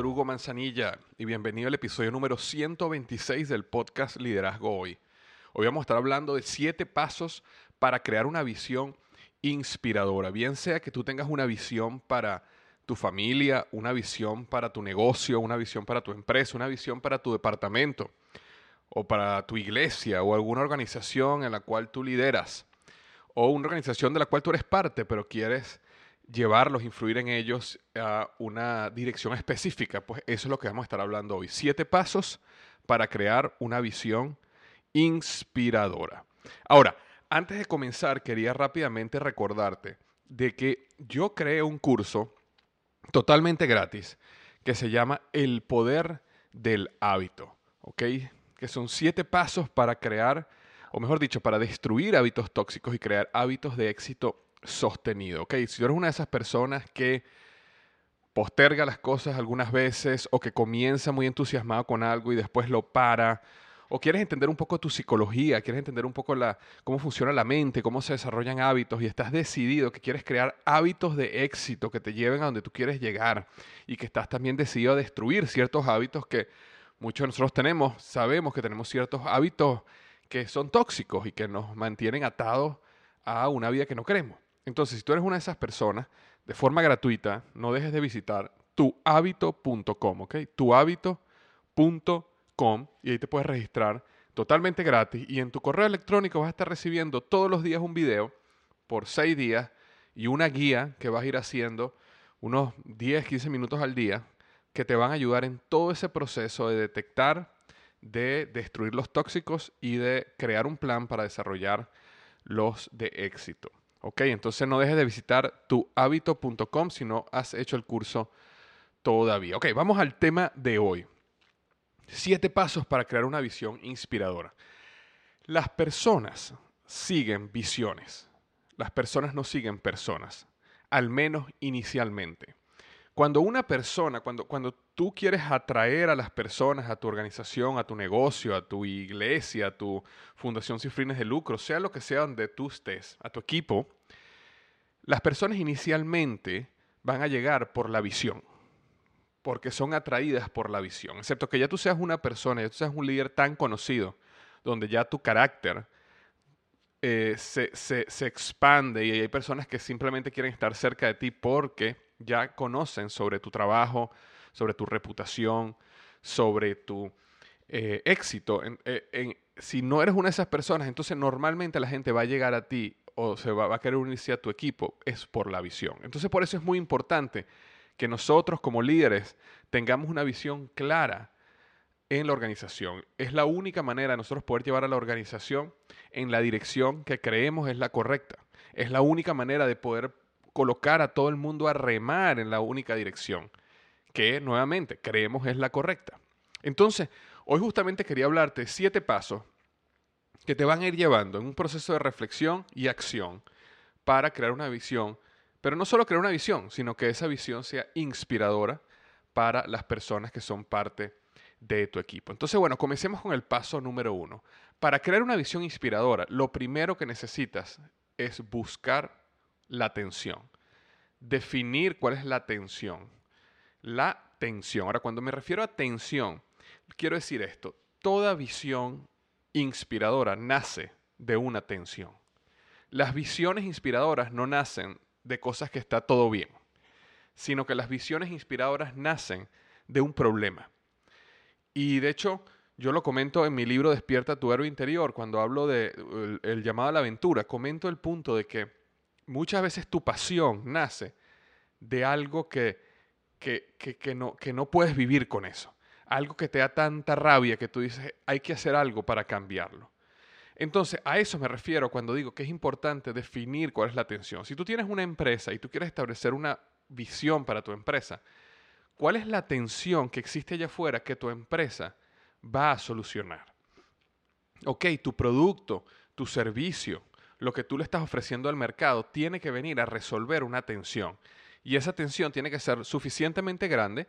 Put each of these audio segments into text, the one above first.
Víctor Hugo Manzanilla y bienvenido al episodio número 126 del podcast Liderazgo Hoy. Hoy vamos a estar hablando de siete pasos para crear una visión inspiradora. Bien sea que tú tengas una visión para tu familia, una visión para tu negocio, una visión para tu empresa, una visión para tu departamento o para tu iglesia o alguna organización en la cual tú lideras o una organización de la cual tú eres parte, pero quieres llevarlos, influir en ellos a una dirección específica. Pues eso es lo que vamos a estar hablando hoy. Siete pasos para crear una visión inspiradora. Ahora, antes de comenzar, quería rápidamente recordarte de que yo creé un curso totalmente gratis que se llama El Poder del Hábito, ¿ok? Que son siete pasos para crear, o mejor dicho, para destruir hábitos tóxicos y crear hábitos de éxito sostenido. ¿ok? Si tú eres una de esas personas que posterga las cosas algunas veces o que comienza muy entusiasmado con algo y después lo para, o quieres entender un poco tu psicología, quieres entender un poco la, cómo funciona la mente, cómo se desarrollan hábitos y estás decidido que quieres crear hábitos de éxito que te lleven a donde tú quieres llegar y que estás también decidido a destruir ciertos hábitos que muchos de nosotros tenemos, sabemos que tenemos ciertos hábitos que son tóxicos y que nos mantienen atados a una vida que no queremos. Entonces, si tú eres una de esas personas, de forma gratuita, no dejes de visitar tuhabito.com, ¿ok? Tuhabito.com y ahí te puedes registrar totalmente gratis y en tu correo electrónico vas a estar recibiendo todos los días un video por seis días y una guía que vas a ir haciendo unos 10, 15 minutos al día que te van a ayudar en todo ese proceso de detectar, de destruir los tóxicos y de crear un plan para desarrollar los de éxito. ¿Ok? Entonces no dejes de visitar tuhabito.com si no has hecho el curso todavía. Ok, vamos al tema de hoy. Siete pasos para crear una visión inspiradora. Las personas siguen visiones. Las personas no siguen personas, al menos inicialmente. Cuando una persona, cuando, cuando tú quieres atraer a las personas a tu organización, a tu negocio, a tu iglesia, a tu fundación sin fines de lucro, sea lo que sea donde tú estés, a tu equipo, las personas inicialmente van a llegar por la visión, porque son atraídas por la visión, excepto que ya tú seas una persona, ya tú seas un líder tan conocido, donde ya tu carácter eh, se, se expande y hay personas que simplemente quieren estar cerca de ti porque ya conocen sobre tu trabajo, sobre tu reputación, sobre tu eh, éxito. Eh, si no eres una de esas personas, entonces normalmente la gente va a llegar a ti o se va, va, a querer unirse a tu equipo, es por la visión. Entonces por eso es muy importante que nosotros como líderes tengamos una visión clara en la organización. Es la única manera de nosotros poder llevar a la organización en la dirección que creemos es la correcta. Es la única manera de poder colocar a todo el mundo a remar en la única dirección, que nuevamente creemos es la correcta. Entonces, hoy justamente quería hablarte siete pasos que te van a ir llevando en un proceso de reflexión y acción para crear una visión, pero no solo crear una visión, sino que esa visión sea inspiradora para las personas que son parte de tu equipo. Entonces, bueno, comencemos con el paso número uno. Para crear una visión inspiradora, lo primero que necesitas es buscar la atención. Definir cuál es la atención. La tensión. Ahora, cuando me refiero a tensión, quiero decir esto. Toda visión inspiradora nace de una tensión. Las visiones inspiradoras no nacen de cosas que está todo bien, sino que las visiones inspiradoras nacen de un problema. Y de hecho, yo lo comento en mi libro Despierta tu héroe interior, cuando hablo de el, llamado a la aventura, comento el punto de que muchas veces tu pasión nace de algo que, que, que, no, que no puedes vivir con eso. Algo que te da tanta rabia que tú dices, hay que hacer algo para cambiarlo. Entonces, a eso me refiero cuando digo que es importante definir cuál es la atención. Si tú tienes una empresa y tú quieres establecer una visión para tu empresa, ¿cuál es la tensión que existe allá afuera que tu empresa va a solucionar? Ok, tu producto, tu servicio, lo que tú le estás ofreciendo al mercado tiene que venir a resolver una tensión. Y esa tensión tiene que ser suficientemente grande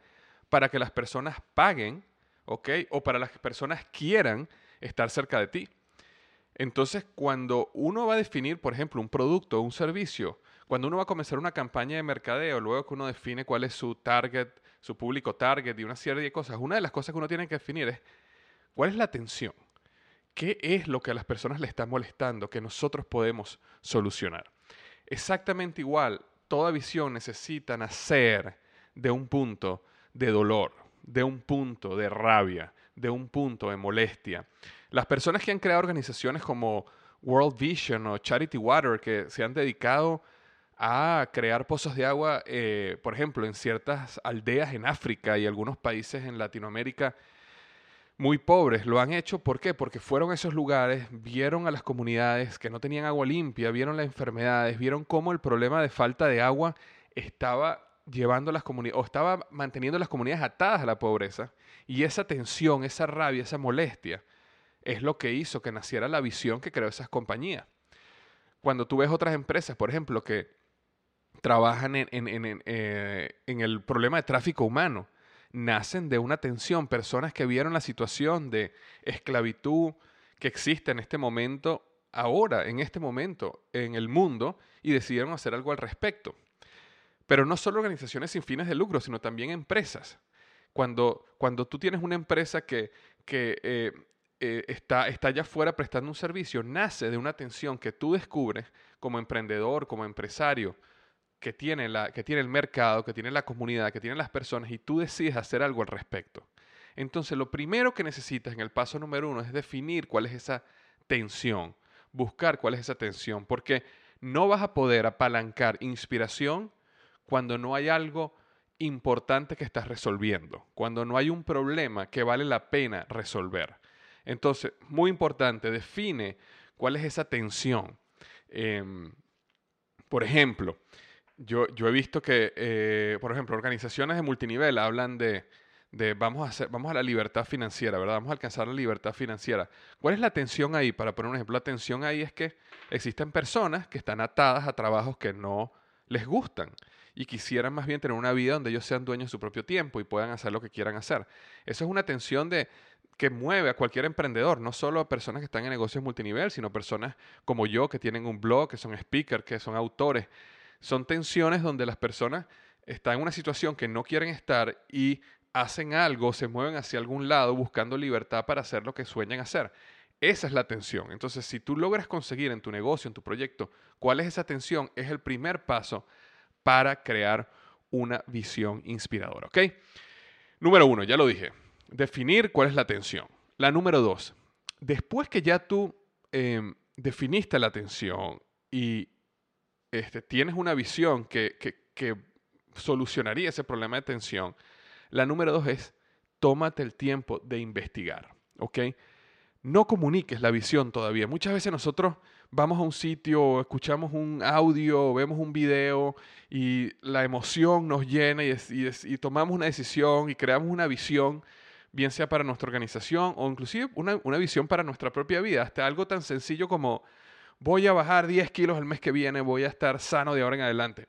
para que las personas paguen, ¿ok? O para las personas quieran estar cerca de ti. Entonces, cuando uno va a definir, por ejemplo, un producto o un servicio, cuando uno va a comenzar una campaña de mercadeo, luego que uno define cuál es su target, su público target y una serie de cosas, una de las cosas que uno tiene que definir es cuál es la atención. ¿Qué es lo que a las personas le está molestando que nosotros podemos solucionar? Exactamente igual, toda visión necesita nacer de un punto de dolor, de un punto de rabia, de un punto de molestia. Las personas que han creado organizaciones como World Vision o Charity Water, que se han dedicado a crear pozos de agua, eh, por ejemplo, en ciertas aldeas en África y algunos países en Latinoamérica muy pobres, lo han hecho. ¿Por qué? Porque fueron a esos lugares, vieron a las comunidades que no tenían agua limpia, vieron las enfermedades, vieron cómo el problema de falta de agua estaba llevando las comunidades o estaba manteniendo las comunidades atadas a la pobreza y esa tensión, esa rabia, esa molestia es lo que hizo que naciera la visión que creó esas compañías. Cuando tú ves otras empresas, por ejemplo, que trabajan en, eh, en, el problema de tráfico humano, nacen de una tensión, personas que vieron la situación de esclavitud que existe en este momento, ahora, en este momento, en el mundo, y decidieron hacer algo al respecto. Pero no solo organizaciones sin fines de lucro, sino también empresas. Cuando, cuando tú tienes una empresa que, que eh, eh, está, está allá afuera prestando un servicio, nace de una tensión que tú descubres como emprendedor, como empresario, que tiene, la, que tiene el mercado, que tiene la comunidad, que tiene las personas, y tú decides hacer algo al respecto. Entonces, lo primero que necesitas en el paso número uno es definir cuál es esa tensión, buscar cuál es esa tensión, porque no vas a poder apalancar inspiración cuando no hay algo importante que estás resolviendo, cuando no hay un problema que vale la pena resolver. Entonces, muy importante, define cuál es esa tensión. Em, por ejemplo, yo, he visto que, eh, por ejemplo, organizaciones de multinivel hablan de, vamos, a la libertad financiera, ¿verdad? Vamos a alcanzar la libertad financiera. ¿Cuál es la tensión ahí? Para poner un ejemplo, la tensión ahí es que existen personas que están atadas a trabajos que no les gustan y quisieran más bien tener una vida donde ellos sean dueños de su propio tiempo y puedan hacer lo que quieran hacer. Eso es una tensión que mueve a cualquier emprendedor, no solo a personas que están en negocios multinivel, sino personas como yo que tienen un blog, que son speakers, que son autores. Son tensiones donde las personas están en una situación que no quieren estar y hacen algo, se mueven hacia algún lado buscando libertad para hacer lo que sueñan hacer. Esa es la tensión. Entonces, si tú logras conseguir en tu negocio, en tu proyecto, cuál es esa tensión, es el primer paso para crear una visión inspiradora. ¿Ok? Número uno, ya lo dije, definir cuál es la atención. La número dos, después que ya tú em, definiste la atención y este, tienes una visión que, que solucionaría ese problema de atención, la número dos es tómate el tiempo de investigar, ¿ok? No comuniques la visión todavía. Muchas veces nosotros vamos a un sitio, escuchamos un audio, vemos un video y la emoción nos llena y, y, tomamos una decisión y creamos una visión, bien sea para nuestra organización o inclusive una, una visión para nuestra propia vida, hasta algo tan sencillo como voy a bajar 10 kilos el mes que viene, voy a estar sano de ahora en adelante.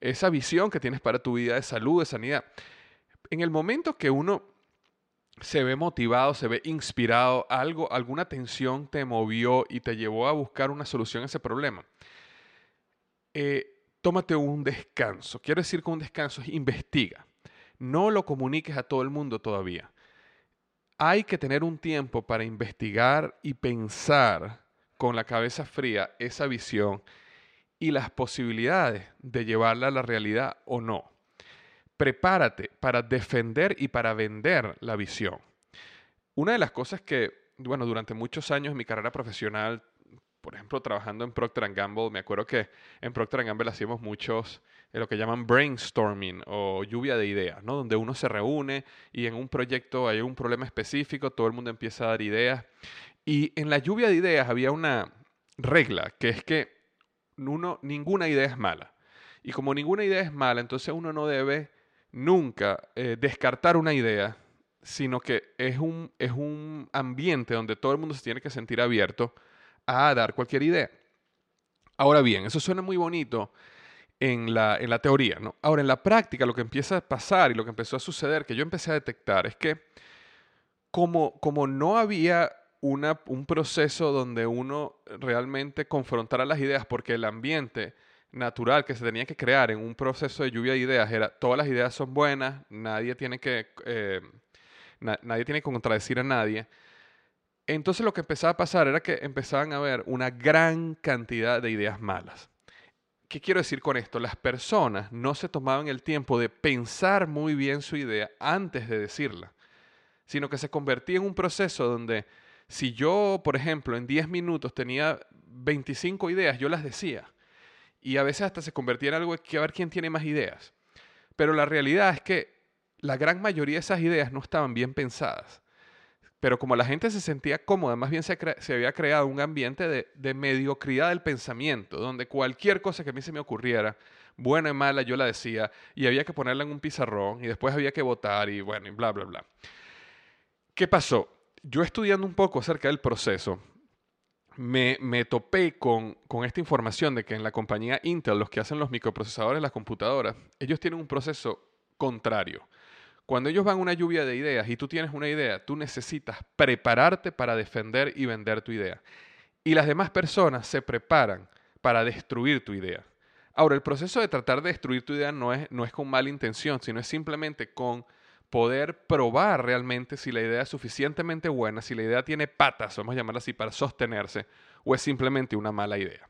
Esa visión que tienes para tu vida de salud, de sanidad. En el momento que uno se ve motivado, se ve inspirado, algo, alguna tensión te movió y te llevó a buscar una solución a ese problema. Eh, tómate un descanso. Quiero decir que un descanso es investiga. No lo comuniques a todo el mundo todavía. Hay que tener un tiempo para investigar y pensar con la cabeza fría esa visión y las posibilidades de llevarla a la realidad o no prepárate para defender y para vender la visión. Una de las cosas que, bueno, durante muchos años en mi carrera profesional, por ejemplo, trabajando en Procter Gamble, me acuerdo que en Procter Gamble hacíamos muchos eh, lo que llaman brainstorming o lluvia de ideas, ¿no? Donde uno se reúne y en un proyecto hay un problema específico, todo el mundo empieza a dar ideas. Y en la lluvia de ideas había una regla, que es que ninguna idea es mala. Y como ninguna idea es mala, entonces uno no debe nunca eh, descartar una idea, sino que es un, es un ambiente donde todo el mundo se tiene que sentir abierto a dar cualquier idea. Ahora bien, eso suena muy bonito en la, en la teoría, ¿no? Ahora, en la práctica, lo que empieza a pasar y lo que empezó a suceder, que yo empecé a detectar, es que como, como no había un proceso donde uno realmente confrontara las ideas, porque el ambiente natural que se tenía que crear en un proceso de lluvia de ideas era todas las ideas son buenas, nadie tiene que, eh, nadie tiene que contradecir a nadie. Entonces lo que empezaba a pasar era que empezaban a haber una gran cantidad de ideas malas. ¿Qué quiero decir con esto? Las personas no se tomaban el tiempo de pensar muy bien su idea antes de decirla, sino que se convertía en un proceso donde si yo, por ejemplo, en 10 minutos tenía 25 ideas, yo las decía y a veces hasta se convertía en algo que a ver quién tiene más ideas. Pero la realidad es que la gran mayoría de esas ideas no estaban bien pensadas. Pero como la gente se sentía cómoda, más bien se, había creado un ambiente de, de, mediocridad del pensamiento, donde cualquier cosa que a mí se me ocurriera, buena y mala, yo la decía, y había que ponerla en un pizarrón, y después había que votar, y bueno, y bla, bla, bla. ¿Qué pasó? Yo estudiando un poco acerca del proceso, me, topé con, esta información de que en la compañía Intel, los que hacen los microprocesadores, las computadoras, ellos tienen un proceso contrario. Cuando ellos van a una lluvia de ideas y tú tienes una idea, tú necesitas prepararte para defender y vender tu idea. Y las demás personas se preparan para destruir tu idea. Ahora, el proceso de tratar de destruir tu idea no es, no es con mala intención, sino es simplemente con poder probar realmente si la idea es suficientemente buena, si la idea tiene patas, vamos a llamarla así, para sostenerse, o es simplemente una mala idea.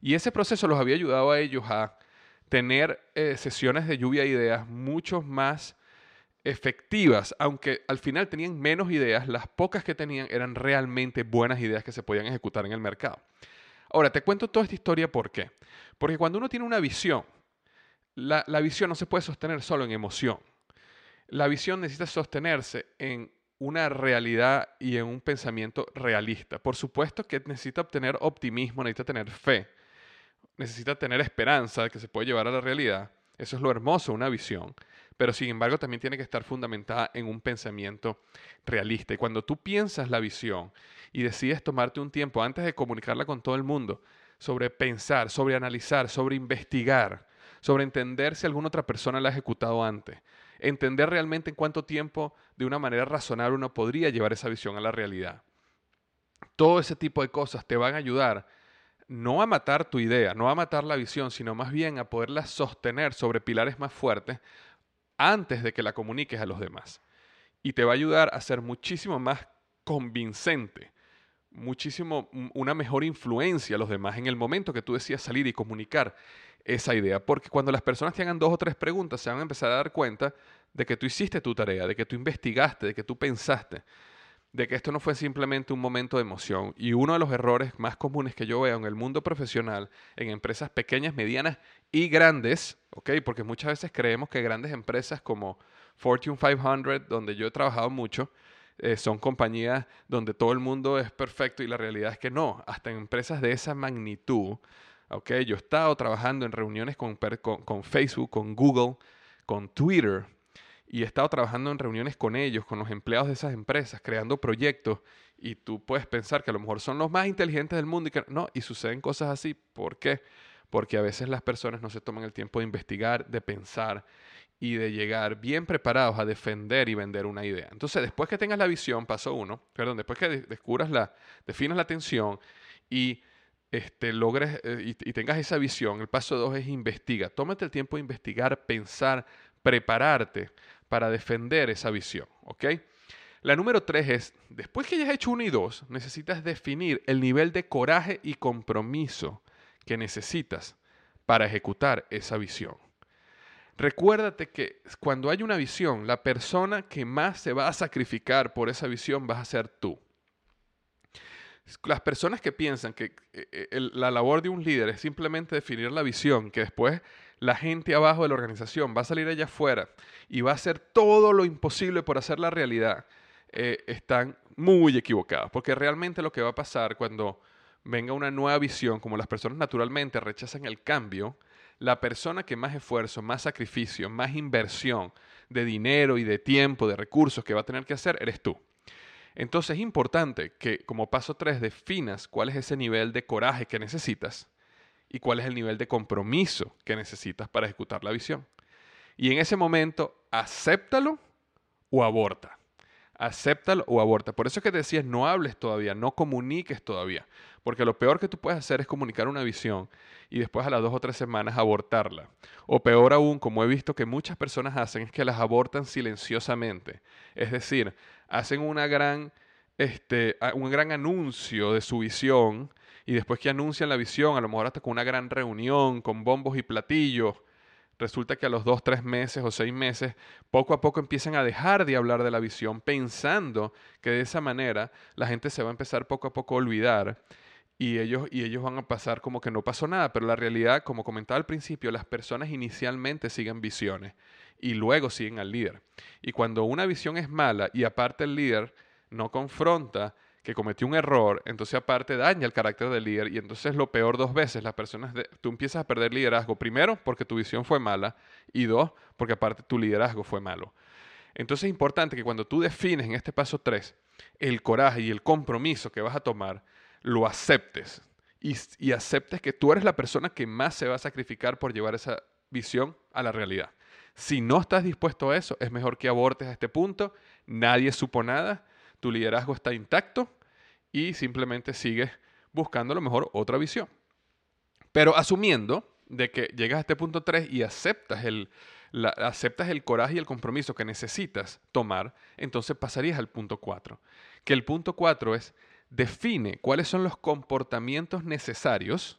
Y ese proceso los había ayudado a ellos a tener eh, sesiones de lluvia de ideas mucho más efectivas, aunque al final tenían menos ideas, las pocas que tenían eran realmente buenas ideas que se podían ejecutar en el mercado. Ahora, te cuento toda esta historia por qué. Porque cuando uno tiene una visión, la visión no se puede sostener solo en emoción. La visión necesita sostenerse en una realidad y en un pensamiento realista. Por supuesto que necesita obtener optimismo, necesita tener fe, necesita tener esperanza de que se puede llevar a la realidad. Eso es lo hermoso, una visión. Pero sin embargo también tiene que estar fundamentada en un pensamiento realista. Y cuando tú piensas la visión y decides tomarte un tiempo antes de comunicarla con todo el mundo, sobre pensar, sobre analizar, sobre investigar, sobre entender si alguna otra persona la ha ejecutado antes, entender realmente en cuánto tiempo de una manera razonable uno podría llevar esa visión a la realidad. Todo ese tipo de cosas te van a ayudar no a matar tu idea, no a matar la visión, sino más bien a poderla sostener sobre pilares más fuertes antes de que la comuniques a los demás. Y te va a ayudar a ser muchísimo más convincente, muchísimo una mejor influencia a los demás en el momento que tú decías salir y comunicar esa idea. Porque cuando las personas te hagan dos o tres preguntas, se van a empezar a dar cuenta de que tú hiciste tu tarea, de que tú investigaste, de que tú pensaste, de que esto no fue simplemente un momento de emoción. Y uno de los errores más comunes que yo veo en el mundo profesional, en empresas pequeñas, medianas y grandes, ¿ok? Porque muchas veces creemos que grandes empresas como Fortune 500, donde yo he trabajado mucho, eh, son compañías donde todo el mundo es perfecto y la realidad es que no. Hasta en empresas de esa magnitud, ¿ok? Yo he estado trabajando en reuniones con, Facebook, con Google, con Twitter, y he estado trabajando en reuniones con ellos, con los empleados de esas empresas, creando proyectos y tú puedes pensar que a lo mejor son los más inteligentes del mundo y que no, y suceden cosas así. ¿Por qué? Porque a veces las personas no se toman el tiempo de investigar, de pensar y de llegar bien preparados a defender y vender una idea. Entonces, después que tengas la visión, paso uno, perdón, después que descubras la, definas la atención y este, logres eh, y, tengas esa visión, el paso dos es investiga. Tómate el tiempo de investigar, pensar, prepararte para defender esa visión, ¿ok? La número tres es, después que hayas hecho uno y dos, necesitas definir el nivel de coraje y compromiso que necesitas para ejecutar esa visión. Recuérdate que cuando hay una visión, la persona que más se va a sacrificar por esa visión vas a ser tú. Las personas que piensan que eh, eh, la labor de un líder es simplemente definir la visión, que después la gente abajo de la organización va a salir allá afuera y va a hacer todo lo imposible por hacer la realidad, eh, están muy equivocados. Porque realmente lo que va a pasar cuando venga una nueva visión, como las personas naturalmente rechazan el cambio, la persona que más esfuerzo, más sacrificio, más inversión de dinero y de tiempo, de recursos que va a tener que hacer, eres tú. Entonces es importante que como paso 3 definas cuál es ese nivel de coraje que necesitas y cuál es el nivel de compromiso que necesitas para ejecutar la visión. Y en ese momento, acéptalo o aborta. Acéptalo o aborta. Por eso es que te decía, no hables todavía, no comuniques todavía. Porque lo peor que tú puedes hacer es comunicar una visión y después a las dos o tres semanas abortarla. O peor aún, como he visto que muchas personas hacen, es que las abortan silenciosamente. Es decir, hacen una gran, este, un gran anuncio de su visión y después que anuncian la visión, a lo mejor hasta con una gran reunión, con bombos y platillos, resulta que a los dos, tres meses o seis meses, poco a poco empiezan a dejar de hablar de la visión, pensando que de esa manera la gente se va a empezar poco a poco a olvidar y ellos, y ellos van a pasar como que no pasó nada, pero la realidad, como comentaba al principio, las personas inicialmente siguen visiones y luego siguen al líder. Y cuando una visión es mala y aparte el líder no confronta que cometió un error, entonces aparte daña el carácter del líder y entonces lo peor dos veces, las personas, tú empiezas a perder liderazgo, primero porque tu visión fue mala y dos porque aparte tu liderazgo fue malo. Entonces es importante que cuando tú defines en este paso 3 el coraje y el compromiso que vas a tomar, lo aceptes y, y aceptes que tú eres la persona que más se va a sacrificar por llevar esa visión a la realidad. Si no estás dispuesto a eso, es mejor que abortes a este punto, nadie supo nada tu liderazgo está intacto y simplemente sigues buscando a lo mejor otra visión. Pero asumiendo de que llegas a este punto 3 y aceptas el, aceptas el coraje y el compromiso que necesitas tomar, entonces pasarías al punto 4. Que el punto 4 es define cuáles son los comportamientos necesarios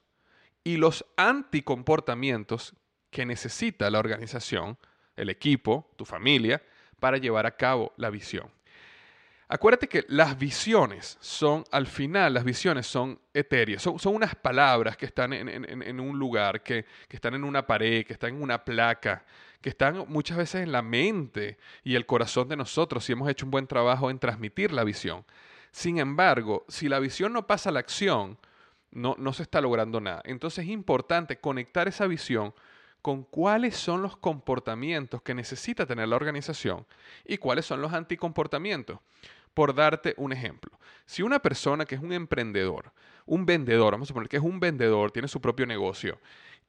y los anticomportamientos que necesita la organización, el equipo, tu familia, para llevar a cabo la visión. Acuérdate que las visiones son, al final, las visiones son etéreas, son, unas palabras que están en, un lugar, que, que, están en una pared, que están en una placa, que están muchas veces en la mente y el corazón de nosotros si hemos hecho un buen trabajo en transmitir la visión. Sin embargo, si la visión no pasa a la acción, no, no se está logrando nada. Entonces es importante conectar esa visión con cuáles son los comportamientos que necesita tener la organización y cuáles son los anticomportamientos. Por darte un ejemplo, si una persona que es un emprendedor, un vendedor, vamos a poner que es un vendedor, tiene su propio negocio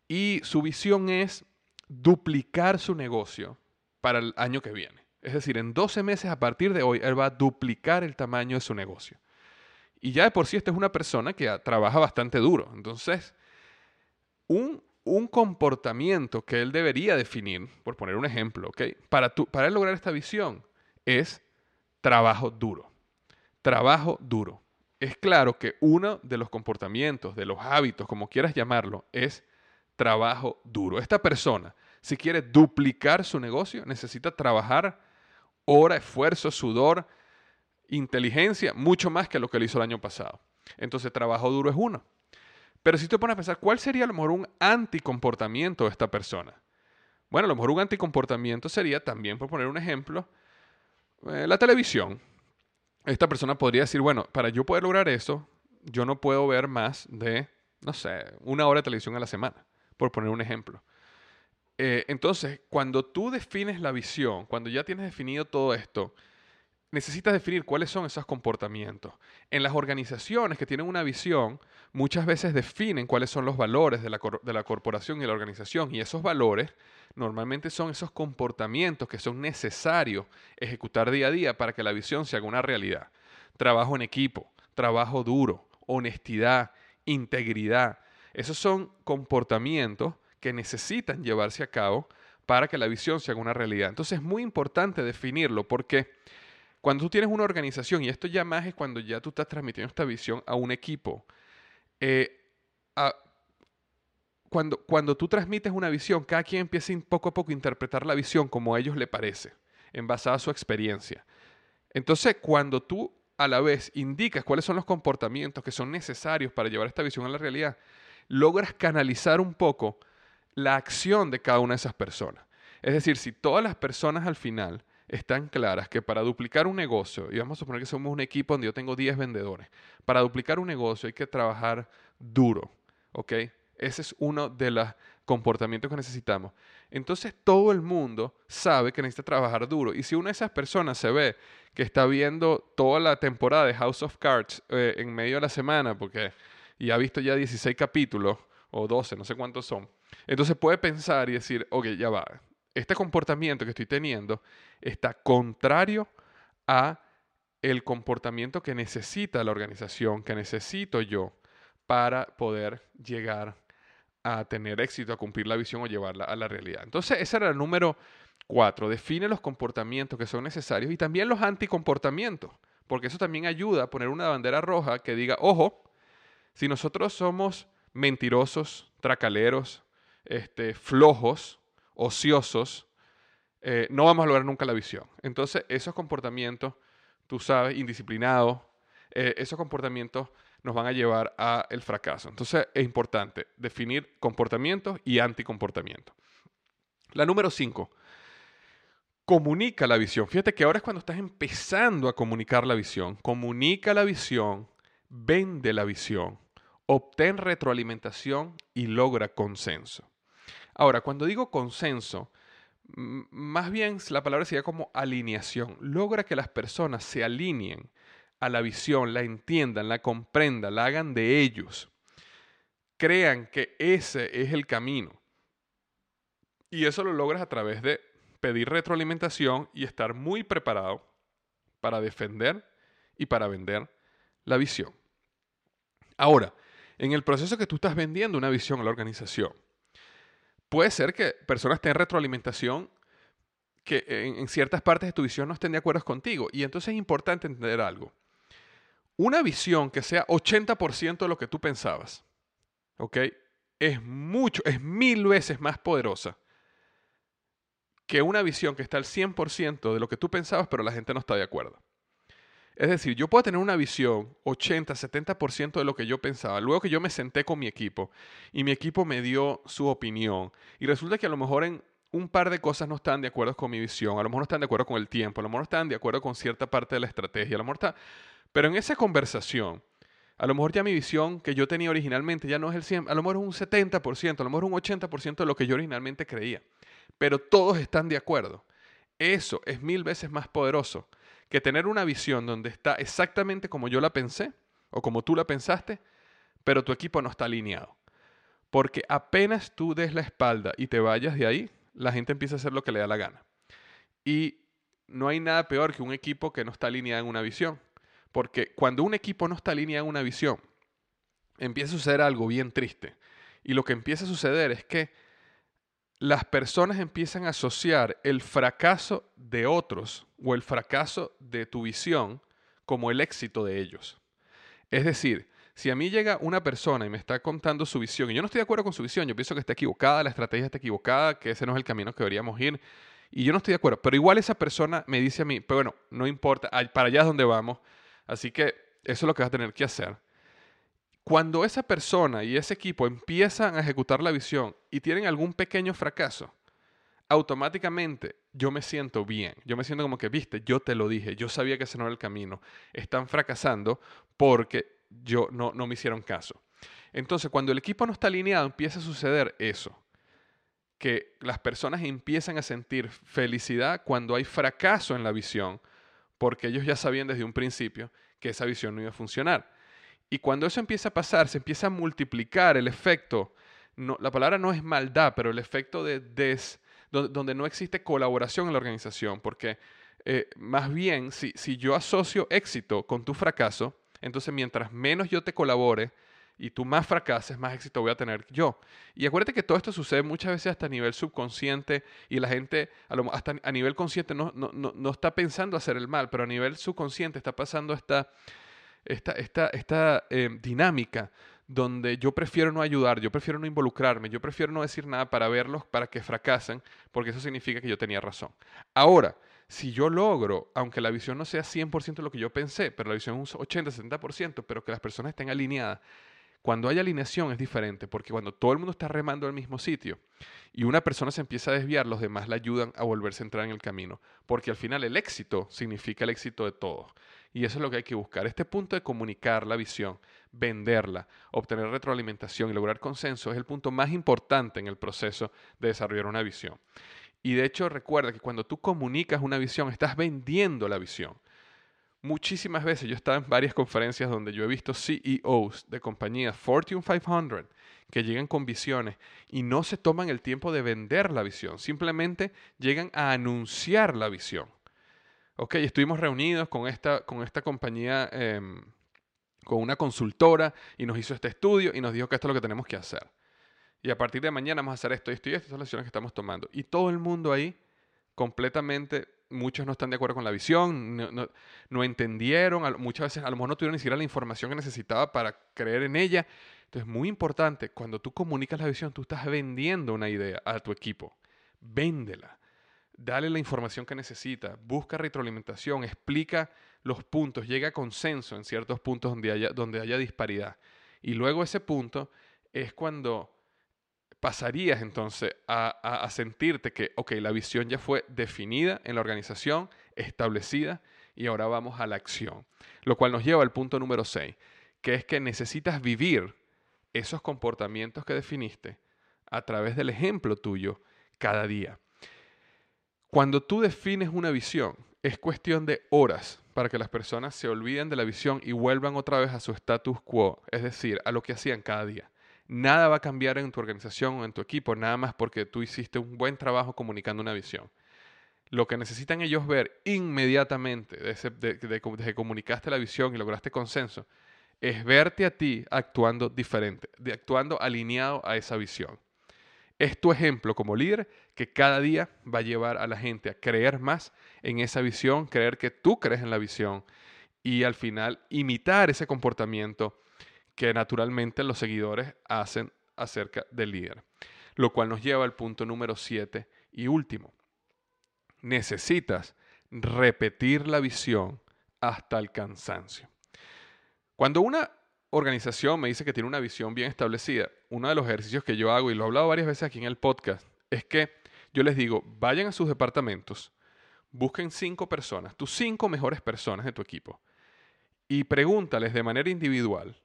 y su visión es duplicar su negocio para el año que viene. Es decir, en 12 meses a partir de hoy, él va a duplicar el tamaño de su negocio. Y ya de por sí esta es una persona que trabaja bastante duro. Entonces, un, un comportamiento que él debería definir, por poner un ejemplo, para, para él lograr esta visión, es trabajo duro. Trabajo duro. Es claro que uno de los comportamientos, de los hábitos, como quieras llamarlo, es trabajo duro. Esta persona, si quiere duplicar su negocio, necesita trabajar hora, esfuerzo, sudor, inteligencia, mucho más que lo que él hizo el año pasado. Entonces, trabajo duro es uno. Pero si te pones a pensar, ¿cuál sería a lo mejor un anticomportamiento de esta persona? Bueno, a lo mejor un anticomportamiento sería también, por poner un ejemplo, eh, la televisión. esta persona podría decir, bueno, para yo poder lograr eso, yo no puedo ver más de, no sé, una hora de televisión a la semana, por poner un ejemplo. Eh, entonces, cuando tú defines la visión, cuando ya tienes definido todo esto, necesitas definir cuáles son esos comportamientos. En las organizaciones que tienen una visión, muchas veces definen cuáles son los valores de la, de la, corporación y la organización. Y esos valores normalmente son esos comportamientos que son necesarios ejecutar día a día para que la visión se haga una realidad. Trabajo en equipo, trabajo duro, honestidad, integridad. Esos son comportamientos que necesitan llevarse a cabo para que la visión se haga una realidad. Entonces es muy importante definirlo porque cuando tú tienes una organización, y esto ya más es cuando ya tú estás transmitiendo esta visión a un equipo, eh, cuando, cuando tú transmites una visión, cada quien empieza poco a poco a interpretar la visión como a ellos le parece, en base a su experiencia. Entonces, cuando tú a la vez indicas cuáles son los comportamientos que son necesarios para llevar esta visión a la realidad, logras canalizar un poco la acción de cada una de esas personas. Es decir, si todas las personas al final están claras que para duplicar un negocio, y vamos a suponer que somos un equipo donde yo tengo 10 vendedores, para duplicar un negocio hay que trabajar duro, ¿ok? Ese es uno de los comportamientos que necesitamos. Entonces todo el mundo sabe que necesita trabajar duro. Y si una de esas personas se ve que está viendo toda la temporada de House of Cards eh, en medio de la semana, porque y ha visto ya 16 capítulos, o 12, no sé cuántos son, entonces puede pensar y decir, ok, ya va, este comportamiento que estoy teniendo está contrario a el comportamiento que necesita la organización, que necesito yo para poder llegar a tener éxito, a cumplir la visión o llevarla a la realidad. Entonces, ese era el número cuatro. Define los comportamientos que son necesarios y también los anticomportamientos, porque eso también ayuda a poner una bandera roja que diga, ojo, si nosotros somos mentirosos, tracaleros, este, flojos, ociosos, eh, no vamos a lograr nunca la visión. Entonces, esos comportamientos, tú sabes, indisciplinados, eh, esos comportamientos nos van a llevar al fracaso. Entonces, es importante definir comportamientos y anticomportamientos. La número cinco, comunica la visión. Fíjate que ahora es cuando estás empezando a comunicar la visión. Comunica la visión, vende la visión, obtén retroalimentación y logra consenso. Ahora, cuando digo consenso, más bien la palabra sería como alineación. Logra que las personas se alineen a la visión, la entiendan, la comprendan, la hagan de ellos. Crean que ese es el camino. Y eso lo logras a través de pedir retroalimentación y estar muy preparado para defender y para vender la visión. Ahora, en el proceso que tú estás vendiendo una visión a la organización, puede ser que personas tengan retroalimentación que en, ciertas partes de tu visión no estén de acuerdo contigo. Y entonces es importante entender algo. Una visión que sea 80% de lo que tú pensabas, ¿ok? Es mucho, es mil veces más poderosa que una visión que está al 100% de lo que tú pensabas, pero la gente no está de acuerdo. Es decir, yo puedo tener una visión 80, 70% de lo que yo pensaba. Luego que yo me senté con mi equipo y mi equipo me dio su opinión y resulta que a lo mejor en un par de cosas no están de acuerdo con mi visión, a lo mejor no están de acuerdo con el tiempo, a lo mejor no están de acuerdo con cierta parte de la estrategia, a lo mejor está... Pero en esa conversación, a lo mejor ya mi visión que yo tenía originalmente ya no es el 100, a lo mejor es un 70%, a lo mejor un 80% de lo que yo originalmente creía. Pero todos están de acuerdo. Eso es mil veces más poderoso que tener una visión donde está exactamente como yo la pensé o como tú la pensaste, pero tu equipo no está alineado. Porque apenas tú des la espalda y te vayas de ahí, la gente empieza a hacer lo que le da la gana. Y no hay nada peor que un equipo que no está alineado en una visión. Porque cuando un equipo no está alineado en una visión, empieza a suceder algo bien triste. Y lo que empieza a suceder es que las personas empiezan a asociar el fracaso de otros o el fracaso de tu visión como el éxito de ellos. Es decir, si a mí llega una persona y me está contando su visión y yo no estoy de acuerdo con su visión, yo pienso que está equivocada, la estrategia está equivocada, que ese no es el camino que deberíamos ir, y yo no estoy de acuerdo, pero igual esa persona me dice a mí, pero bueno, no importa, para allá es donde vamos, así que eso es lo que vas a tener que hacer. Cuando esa persona y ese equipo empiezan a ejecutar la visión y tienen algún pequeño fracaso, automáticamente yo me siento bien. Yo me siento como que, viste, yo te lo dije, yo sabía que ese no era el camino. Están fracasando porque yo no, no me hicieron caso. Entonces, cuando el equipo no está alineado, empieza a suceder eso. Que las personas empiezan a sentir felicidad cuando hay fracaso en la visión, porque ellos ya sabían desde un principio que esa visión no iba a funcionar. Y cuando eso empieza a pasar, se empieza a multiplicar el efecto, no, la palabra no es maldad, pero el efecto de des, donde, no existe colaboración en la organización, porque eh, más bien si, si yo asocio éxito con tu fracaso, entonces mientras menos yo te colabore, y tú más fracases, más éxito voy a tener yo. Y acuérdate que todo esto sucede muchas veces hasta a nivel subconsciente y la gente hasta a nivel consciente no, no, no, está pensando hacer el mal, pero a nivel subconsciente está pasando esta, esta, esta, esta eh, dinámica donde yo prefiero no ayudar, yo prefiero no involucrarme, yo prefiero no decir nada para verlos, para que fracasen, porque eso significa que yo tenía razón. Ahora, si yo logro, aunque la visión no sea 100% lo que yo pensé, pero la visión es un 80-70%, pero que las personas estén alineadas, cuando hay alineación es diferente, porque cuando todo el mundo está remando al mismo sitio y una persona se empieza a desviar, los demás le ayudan a volverse a entrar en el camino, porque al final el éxito significa el éxito de todos. Y eso es lo que hay que buscar. Este punto de comunicar la visión, venderla, obtener retroalimentación y lograr consenso es el punto más importante en el proceso de desarrollar una visión. Y de hecho recuerda que cuando tú comunicas una visión, estás vendiendo la visión muchísimas veces, yo he estado en varias conferencias donde yo he visto CEOs de compañías Fortune 500 que llegan con visiones y no se toman el tiempo de vender la visión, simplemente llegan a anunciar la visión. Ok, estuvimos reunidos con esta, con esta compañía, em, con una consultora y nos hizo este estudio y nos dijo que esto es lo que tenemos que hacer. Y a partir de mañana vamos a hacer esto, esto y esto, estas son las decisiones que estamos tomando. Y todo el mundo ahí completamente muchos no están de acuerdo con la visión, no, entendieron, muchas veces a lo mejor no tuvieron ni siquiera la información que necesitaba para creer en ella. Entonces, muy importante, cuando tú comunicas la visión, tú estás vendiendo una idea a tu equipo. Véndela. Dale la información que necesita, busca retroalimentación, explica los puntos, llega a consenso en ciertos puntos donde haya, donde haya disparidad. Y luego ese punto es cuando pasarías entonces a, sentirte que, ok, la visión ya fue definida en la organización, establecida, y ahora vamos a la acción. Lo cual nos lleva al punto número 6, que es que necesitas vivir esos comportamientos que definiste a través del ejemplo tuyo cada día. Cuando tú defines una visión, es cuestión de horas para que las personas se olviden de la visión y vuelvan otra vez a su status quo, es decir, a lo que hacían cada día. Nada va a cambiar en tu organización o en tu equipo, nada más porque tú hiciste un buen trabajo comunicando una visión. Lo que necesitan ellos ver inmediatamente, desde, que comunicaste la visión y lograste consenso, es verte a ti actuando diferente, de actuando alineado a esa visión. Es tu ejemplo como líder que cada día va a llevar a la gente a creer más en esa visión, creer que tú crees en la visión y al final imitar ese comportamiento que naturalmente los seguidores hacen acerca del líder. Lo cual nos lleva al punto número 7 y último. Necesitas repetir la visión hasta el cansancio. Cuando una organización me dice que tiene una visión bien establecida, uno de los ejercicios que yo hago, y lo he hablado varias veces aquí en el podcast, es que yo les digo, vayan a sus departamentos, busquen cinco personas, tus cinco mejores personas de tu equipo, y pregúntales de manera individual,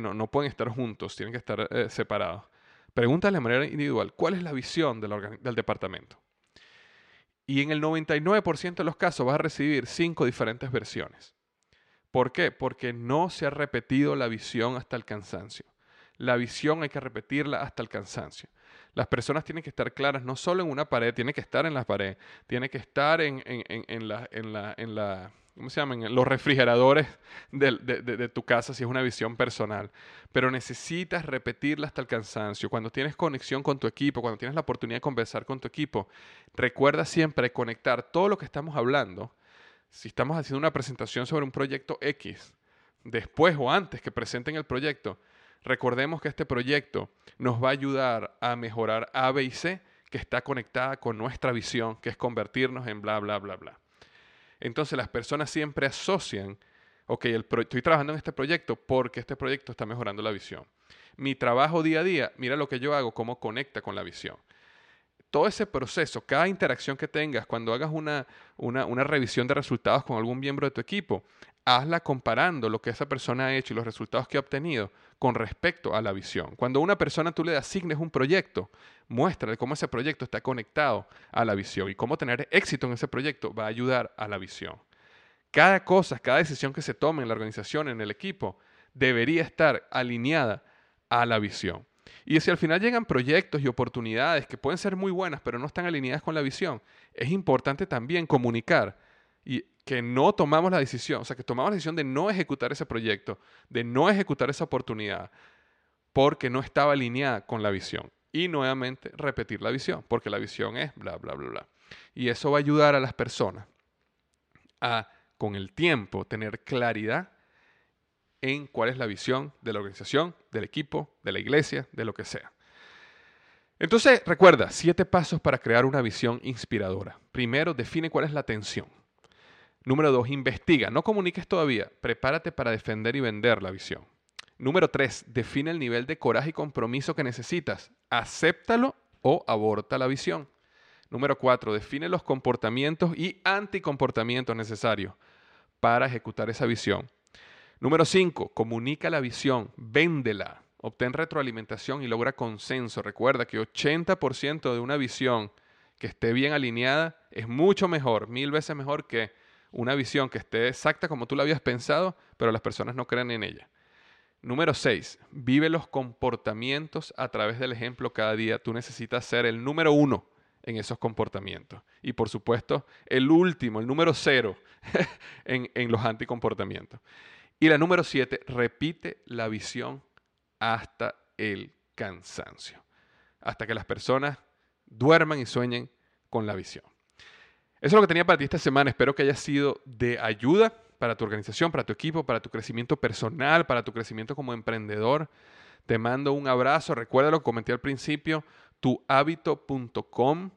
no, no pueden estar juntos, tienen que estar eh, separados. Pregúntale de manera individual, ¿cuál es la visión del departamento? Y en el 99% de los casos vas a recibir cinco diferentes versiones. ¿Por qué? Porque no se ha repetido la visión hasta el cansancio. La visión hay que repetirla hasta el cansancio. Las personas tienen que estar claras no solo en una pared, tiene que estar en la pared, tiene que estar en, en, la, en la ¿cómo se llaman? Los refrigeradores de, tu casa si es una visión personal. Pero necesitas repetirla hasta el cansancio. Cuando tienes conexión con tu equipo, cuando tienes la oportunidad de conversar con tu equipo, recuerda siempre conectar todo lo que estamos hablando. Si estamos haciendo una presentación sobre un proyecto X, después o antes que presenten el proyecto, recordemos que este proyecto nos va a ayudar a mejorar A, B y C, que está conectada con nuestra visión, que es convertirnos en bla, bla, bla, bla. Entonces las personas siempre asocian, ok, estoy trabajando en este proyecto porque este proyecto está mejorando la visión. Mi trabajo día a día, mira lo que yo hago, cómo conecta con la visión. Todo ese proceso, cada interacción que tengas, cuando hagas una, una, una revisión de resultados con algún miembro de tu equipo, hazla comparando lo que esa persona ha hecho y los resultados que ha obtenido con respecto a la visión. Cuando a una persona tú le asignes un proyecto, muéstrale cómo ese proyecto está conectado a la visión y cómo tener éxito en ese proyecto va a ayudar a la visión. Cada cosa, cada decisión que se tome en la organización, en el equipo, debería estar alineada a la visión. Y si al final llegan proyectos y oportunidades que pueden ser muy buenas, pero no están alineadas con la visión, es importante también comunicar y que no tomamos la decisión, o sea, que tomamos la decisión de no ejecutar ese proyecto, de no ejecutar esa oportunidad, porque no estaba alineada con la visión. Y nuevamente repetir la visión, porque la visión es bla, bla, bla, bla. Y eso va a ayudar a las personas a, con el tiempo, tener claridad en cuál es la visión de la organización, del equipo, de la iglesia, de lo que sea. Entonces, recuerda, siete pasos para crear una visión inspiradora. Primero, define cuál es la tensión. Número dos, investiga. No comuniques todavía. Prepárate para defender y vender la visión. Número tres, define el nivel de coraje y compromiso que necesitas. Acéptalo o aborta la visión. Número cuatro, define los comportamientos y anticomportamientos necesarios para ejecutar esa visión. Número cinco, comunica la visión, véndela, obtén retroalimentación y logra consenso. Recuerda que 80% de una visión que esté bien alineada es mucho mejor, mil veces mejor que una visión que esté exacta como tú la habías pensado, pero las personas no creen en ella. Número 6. Vive los comportamientos a través del ejemplo cada día. Tú necesitas ser el número uno en esos comportamientos. Y por supuesto, el último, el número cero en, en los anticomportamientos. Y la número 7. Repite la visión hasta el cansancio. Hasta que las personas duerman y sueñen con la visión. Eso es lo que tenía para ti esta semana. Espero que haya sido de ayuda para tu organización, para tu equipo, para tu crecimiento personal, para tu crecimiento como emprendedor. Te mando un abrazo. Recuerda lo que comenté al principio, tuhabito.com,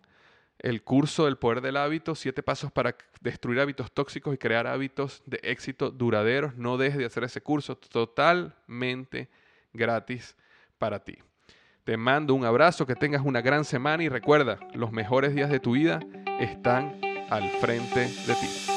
el curso del poder del hábito, siete pasos para destruir hábitos tóxicos y crear hábitos de éxito duraderos. No dejes de hacer ese curso totalmente gratis para ti. Te mando un abrazo, que tengas una gran semana y recuerda, los mejores días de tu vida están al frente de ti.